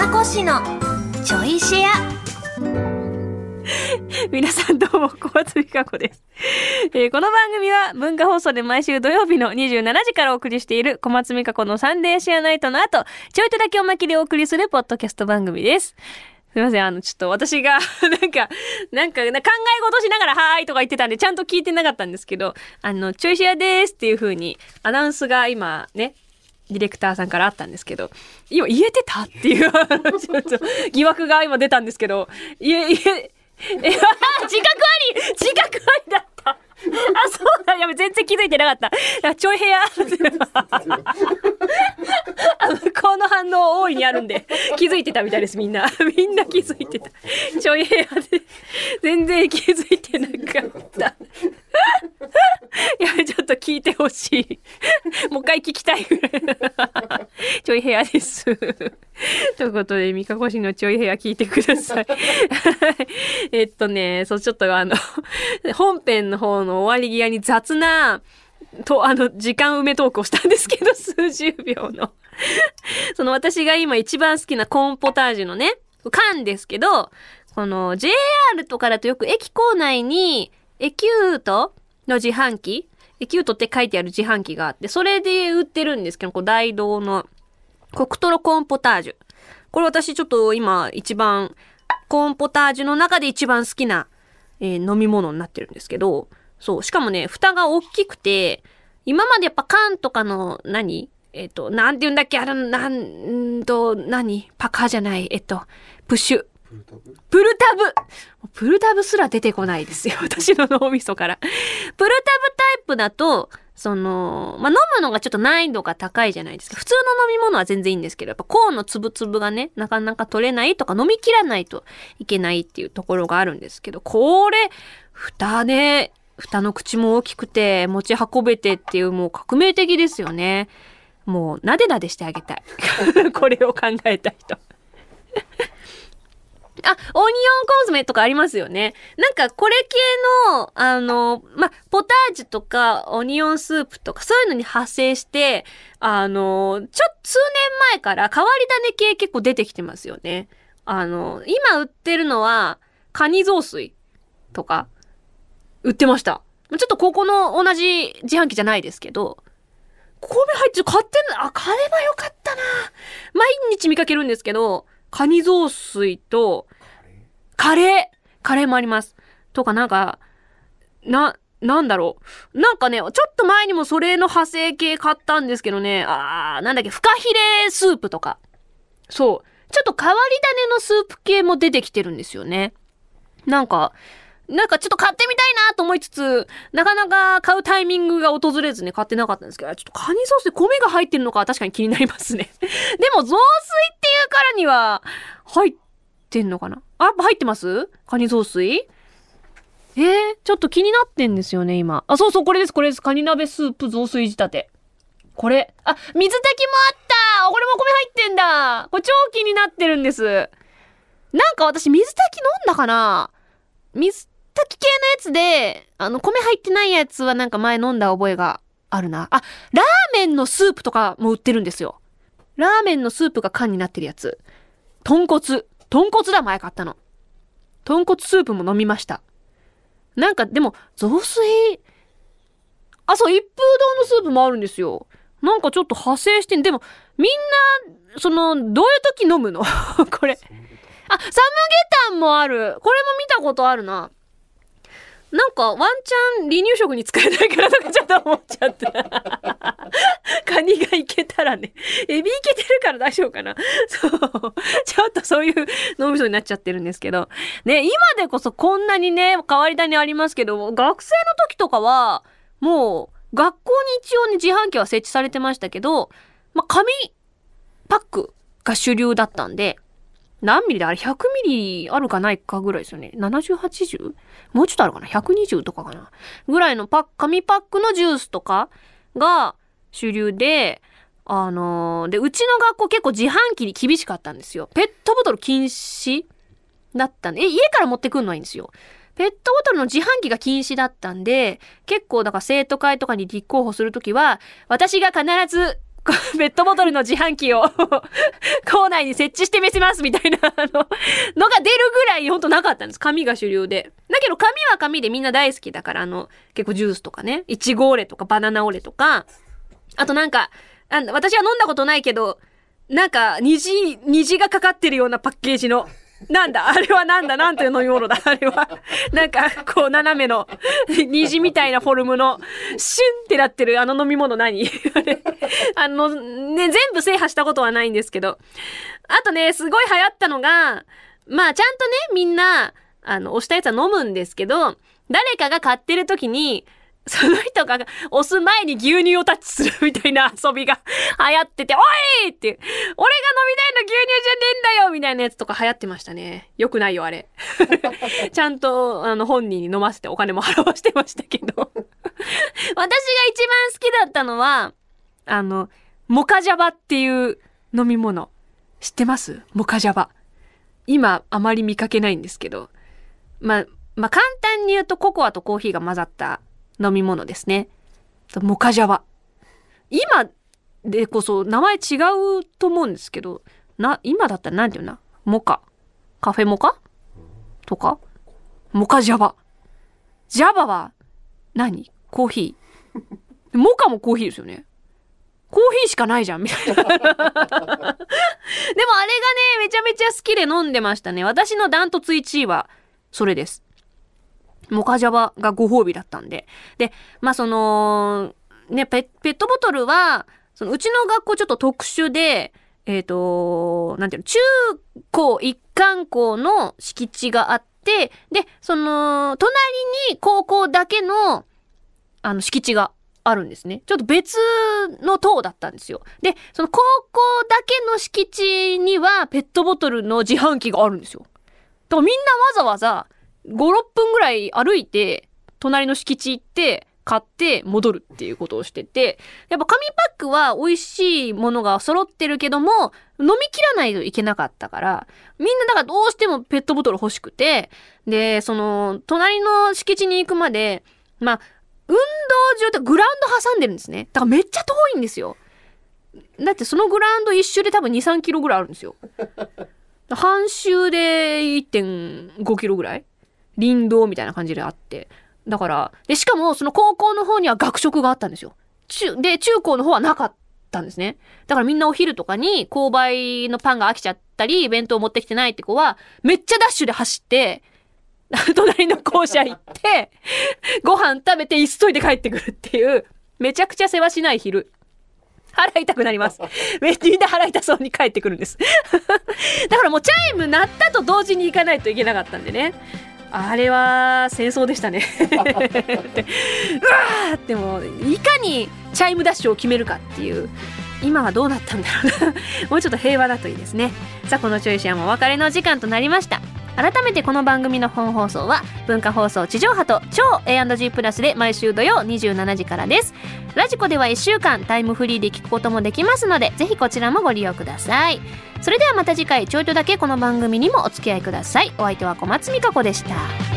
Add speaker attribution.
Speaker 1: かこしのちょいシェア
Speaker 2: 皆さんどうも、小松美香子です、えーこの番組は文化放送で毎週土曜日の27時からお送りしている小松美香子のサンデーシェアナイトの後、ちょいとだけおまけでお送りするポッドキャスト番組です。すいません、あの、ちょっと私が、なんか、なんか、考え事しながら、はーいとか言ってたんで、ちゃんと聞いてなかったんですけど、あの、ちょいシェアですっていう風に、アナウンスが今、ね、ディレクターさんからあったんですけど、今言えてたっていう、ちょっと疑惑が今出たんですけど、言え、言え、え、自覚あり自覚ありだったあ、そうだ、やべ、全然気づいてなかった。あちょい部屋。あの、この反応大いにあるんで、気づいてたみたいです、みんな。みんな気づいてた。ちょい部屋で、全然気づいてなかった。やべ、ちょっと聞いてほしい。もう一回聞きたいぐらい。ちょい部屋です。ということで、三か越しのちょい部屋聞いてください。えっとね、そう、ちょっとあの、本編の方の終わり際に雑な、と、あの、時間埋めトークをしたんですけど、数十秒の。その私が今一番好きなコーンポタージュのね、缶ですけど、この JR とかだとよく駅構内に、エキュートの自販機？エキュートって書いてある自販機があって、それで売ってるんですけど、こう大道のコクトロコーンポタージュ。これ私ちょっと今一番、コーンポタージュの中で一番好きな、えー飲み物になってるんですけど、そう、しかもね、蓋が大きくて、今までやっぱ缶とかの何、えっ、と、なんて言うんだっけ？あれ、なんんと、何？パカじゃない、えっと、プッシュ。プルタブ？プルタブすら出てこないですよ。私の脳みそから。プルタブタイプだと、その、まあ、飲むのがちょっと難易度が高いじゃないですか。普通の飲み物は全然いいんですけど、やっぱコーンのつぶつぶがね、なかなか取れないとか飲み切らないといけないっていうところがあるんですけど、これ、蓋ね、蓋の口も大きくて、持ち運べてっていうもう革命的ですよね。もう、なでなでしてあげたい。これを考えた人。あ、オニオンコンソメとかありますよね。なんかこれ系の、あの、ま、ポタージュとかオニオンスープとかそういうのに派生して、あの、ちょ、数年前から変わり種系結構出てきてますよね。あの、今売ってるのは、カニ雑炊とか、売ってました。ちょっとここの同じ自販機じゃないですけど、米入ってる、買ってんの、あ、買えばよかったな。毎日見かけるんですけど、カニ雑炊と、カレーカレーもあります。とかなんか、な、なんだろう。なんかね、ちょっと前にもそれの派生系買ったんですけどね、あー、なんだっけ、フカヒレスープとか。そう。ちょっと変わり種のスープ系も出てきてるんですよね。なんか、なんかちょっと買ってみたいなと思いつつ、なかなか買うタイミングが訪れずね、買ってなかったんですけど、ちょっとカニソースで米が入ってるのか確かに気になりますね。でも、雑炊っていうには、入ってんのかな？あ、入ってます？カニ雑炊？えー、ちょっと気になってんですよね、今。あ、そうそう、これです、これです。カニ鍋スープ雑炊仕立て。これ。あ、水炊きもあったこれも米入ってんだこれ超気になってるんです。なんか私水炊き飲んだかな？水炊き系のやつで、あの、米入ってないやつはなんか前飲んだ覚えがあるな。あ、ラーメンのスープとかも売ってるんですよ。ラーメンのスープが缶になってるやつ。豚骨。豚骨だ、前買ったの。豚骨スープも飲みました。なんか、でも、雑炊、あ、そう、一風堂のスープもあるんですよ。なんかちょっと派生して、でも、みんな、その、どういう時飲むの？これ。あ、サムゲタンもある。これも見たことあるな。なんか、ワンチャン離乳食に使えないからとかちょっと思っちゃった。カニがいけたらね。エビいけてるから大丈夫かな。そう。ちょっとそういう脳みそになっちゃってるんですけど。ね、今でこそこんなにね、変わり種ありますけど、学生の時とかは、もう、学校に一応ね、自販機は設置されてましたけど、ま、紙パックが主流だったんで、何ミリであれ ?100 ミリあるかないかぐらいですよね。70、80? もうちょっとあるかな ?120 とかかな？ぐらいのパック、紙パックのジュースとかが主流で、あのーで、うちの学校結構自販機に厳しかったんですよ。ペットボトル禁止だったんで、え、家から持ってくんのはいいんですよ。ペットボトルの自販機が禁止だったんで、結構だから生徒会とかに立候補するときは、私が必ず、ペットボトルの自販機を 校内に設置してみせますみたいな あののが出るぐらいほんとなかったんです。紙が主流で。だけど紙は紙でみんな大好きだから、あの、結構ジュースとかね、いちごオレとかバナナオレとか、あとなんか、あ私は飲んだことないけど、なんか、虹、虹がかかってるようなパッケージの、なんだ？あれはなんだ？なんていう飲み物だ？あれは。なんか、こう、斜めの、虹みたいなフォルムの、シュンってなってるあの飲み物何？あれ。あの、ね、全部制覇したことはないんですけど。あとね、すごい流行ったのが、まあ、ちゃんとね、みんな、あの、押したやつは飲むんですけど、誰かが買ってる時に、その人が押す前に牛乳をタッチするみたいな遊びが 流行ってて、おいって、俺が飲みたいの牛乳じゃねえんだよみたいなやつとか流行ってましたね。よくないよ、あれ。ちゃんと、あの、本人に飲ませてお金も払わしてましたけど。私が一番好きだったのは、あの、モカジャバっていう飲み物。知ってます？モカジャバ。今、あまり見かけないんですけど。まあ、まあ、簡単に言うとココアとコーヒーが混ざった飲み物ですね。モカジャワ。今でこそ名前違うと思うんですけど、な、今だったらなんていうなモカ。カフェモカ？とか？モカジャバ。ジャバは何？コーヒー。モカもコーヒーですよね。コーヒーしかないじゃん、みたいな。でもあれがね、めちゃめちゃ好きで飲んでましたね。私のダントツ1位は、それです。モカジャバがご褒美だったんで。で、まあその、ね、ペペットボトルは、そのうちの学校ちょっと特殊で、えっ、ー、と、なんていうの、中高一貫校の敷地があって、で、その、隣に高校だけの、あの、敷地があるんですね。ちょっと別の塔だったんですよ。で、その高校だけの敷地にはペットボトルの自販機があるんですよ。だからみんなわざわざ5、6分ぐらい歩いて、隣の敷地行って、買って戻るっていうことをしてて、やっぱ紙パックは美味しいものが揃ってるけども、飲み切らないといけなかったから、みんなだからどうしてもペットボトル欲しくて、で、その、隣の敷地に行くまで、まあ、運動場ってグラウンド挟んでるんですね。だからめっちゃ遠いんですよ。だってそのグラウンド一周で多分2、3キロぐらいあるんですよ。半周で1.5キロぐらい林道みたいな感じであって。だから、で、しかもその高校の方には学食があったんですよ。中、で、中高の方はなかったんですね。だからみんなお昼とかに購買のパンが飽きちゃったり、弁当持ってきてないって子は、めっちゃダッシュで走って、隣の校舎行って、ご飯食べて急いで帰ってくるっていう、めちゃくちゃ世話しない昼。払いたくなります。めっちゃみんな払いたそうに帰ってくるんです。だからもうチャイム鳴ったと同時に行かないといけなかったんでね。あれは戦争でしたね。うわーってもいかにチャイムダッシュを決めるかっていう今はどうなったんだろうな。もうちょっと平和だといいですね。さあこのちょいシェアもお別れの時間となりました。改めてこの番組の本放送は文化放送地上波と超 A&G プラスで毎週土曜27時からです。ラジコでは1週間タイムフリーで聞くこともできますのでぜひこちらもご利用ください。それではまた次回ちょいとだけこの番組にもお付き合いください。お相手は小松美香子でした。